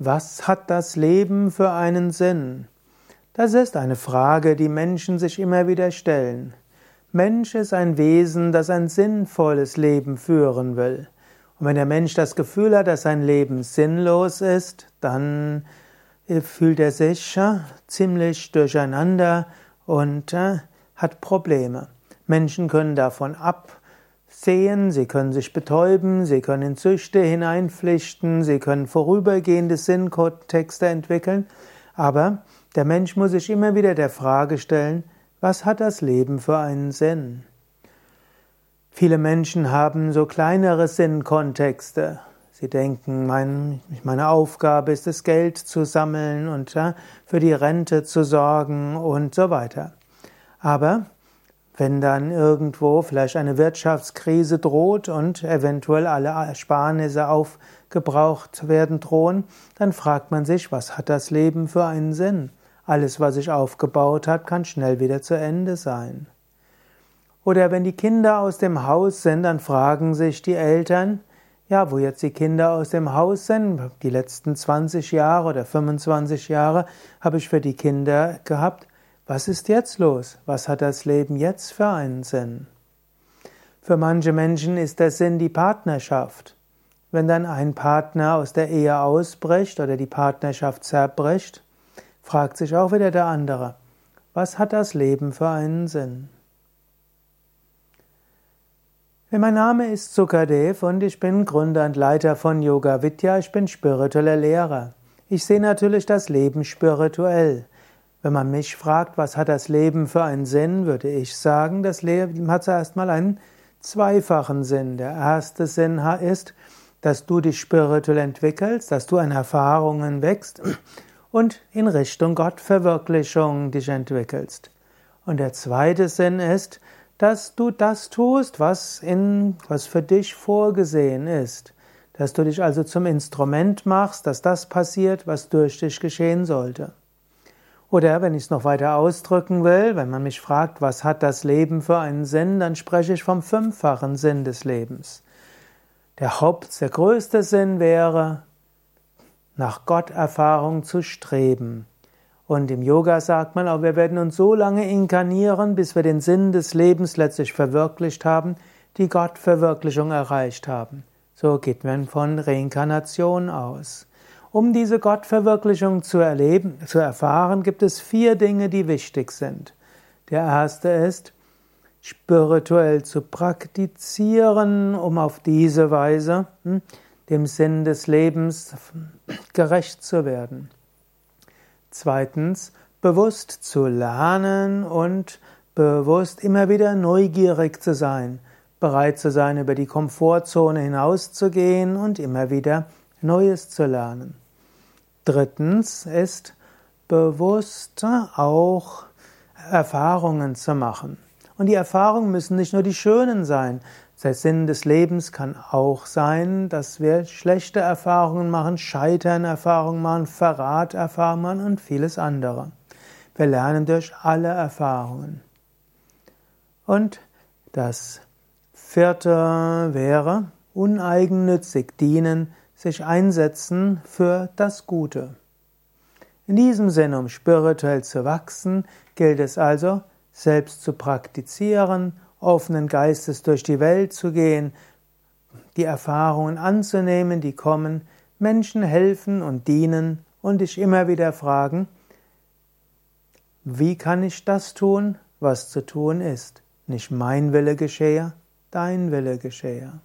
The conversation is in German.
Was hat das Leben für einen Sinn? Das ist eine Frage, die Menschen sich immer wieder stellen. Mensch ist ein Wesen, das ein sinnvolles Leben führen will. Und wenn der Mensch das Gefühl hat, dass sein Leben sinnlos ist, dann fühlt er sich äh, ziemlich durcheinander und äh, hat Probleme. Menschen können davon ab sehen, sie können sich betäuben, sie können in Süchte hineinpflichten, sie können vorübergehende Sinnkontexte entwickeln, aber der Mensch muss sich immer wieder der Frage stellen, was hat das Leben für einen Sinn? Viele Menschen haben so kleinere Sinnkontexte. Sie denken, mein, meine Aufgabe ist es, Geld zu sammeln und ja, für die Rente zu sorgen und so weiter. Aber wenn dann irgendwo vielleicht eine Wirtschaftskrise droht und eventuell alle Ersparnisse aufgebraucht werden drohen, dann fragt man sich, was hat das Leben für einen Sinn? Alles, was sich aufgebaut hat, kann schnell wieder zu Ende sein. Oder wenn die Kinder aus dem Haus sind, dann fragen sich die Eltern, ja, wo jetzt die Kinder aus dem Haus sind, die letzten 20 Jahre oder 25 Jahre habe ich für die Kinder gehabt, was ist jetzt los? Was hat das Leben jetzt für einen Sinn? Für manche Menschen ist der Sinn die Partnerschaft. Wenn dann ein Partner aus der Ehe ausbricht oder die Partnerschaft zerbricht, fragt sich auch wieder der andere, was hat das Leben für einen Sinn? Mein Name ist Sukadev und ich bin Gründer und Leiter von Yoga Vidya. Ich bin spiritueller Lehrer. Ich sehe natürlich das Leben spirituell. Wenn man mich fragt, was hat das Leben für einen Sinn, würde ich sagen, das Leben hat zuerst mal einen zweifachen Sinn. Der erste Sinn ist, dass du dich spirituell entwickelst, dass du an Erfahrungen wächst und in Richtung Gottverwirklichung dich entwickelst. Und der zweite Sinn ist, dass du das tust, was in, was für dich vorgesehen ist. Dass du dich also zum Instrument machst, dass das passiert, was durch dich geschehen sollte. Oder wenn ich es noch weiter ausdrücken will, wenn man mich fragt, was hat das Leben für einen Sinn, dann spreche ich vom fünffachen Sinn des Lebens. Der Haupt, der größte Sinn wäre, nach Gotterfahrung zu streben. Und im Yoga sagt man auch, wir werden uns so lange inkarnieren, bis wir den Sinn des Lebens letztlich verwirklicht haben, die Gottverwirklichung erreicht haben. So geht man von Reinkarnation aus. Um diese Gottverwirklichung zu erleben, zu erfahren, gibt es vier Dinge, die wichtig sind. Der erste ist, spirituell zu praktizieren, um auf diese Weise hm, dem Sinn des Lebens gerecht zu werden. Zweitens, bewusst zu lernen und bewusst immer wieder neugierig zu sein, bereit zu sein, über die Komfortzone hinauszugehen und immer wieder Neues zu lernen. Drittens ist bewusst auch Erfahrungen zu machen. Und die Erfahrungen müssen nicht nur die schönen sein. Der Sinn des Lebens kann auch sein, dass wir schlechte Erfahrungen machen, Scheitern-Erfahrungen machen, Verrat-Erfahrungen machen und vieles andere. Wir lernen durch alle Erfahrungen. Und das vierte wäre uneigennützig dienen, sich einsetzen für das Gute. In diesem Sinne, um spirituell zu wachsen, gilt es also, selbst zu praktizieren, offenen Geistes durch die Welt zu gehen, die Erfahrungen anzunehmen, die kommen, Menschen helfen und dienen und dich immer wieder fragen, wie kann ich das tun, was zu tun ist? Nicht mein Wille geschehe, dein Wille geschehe.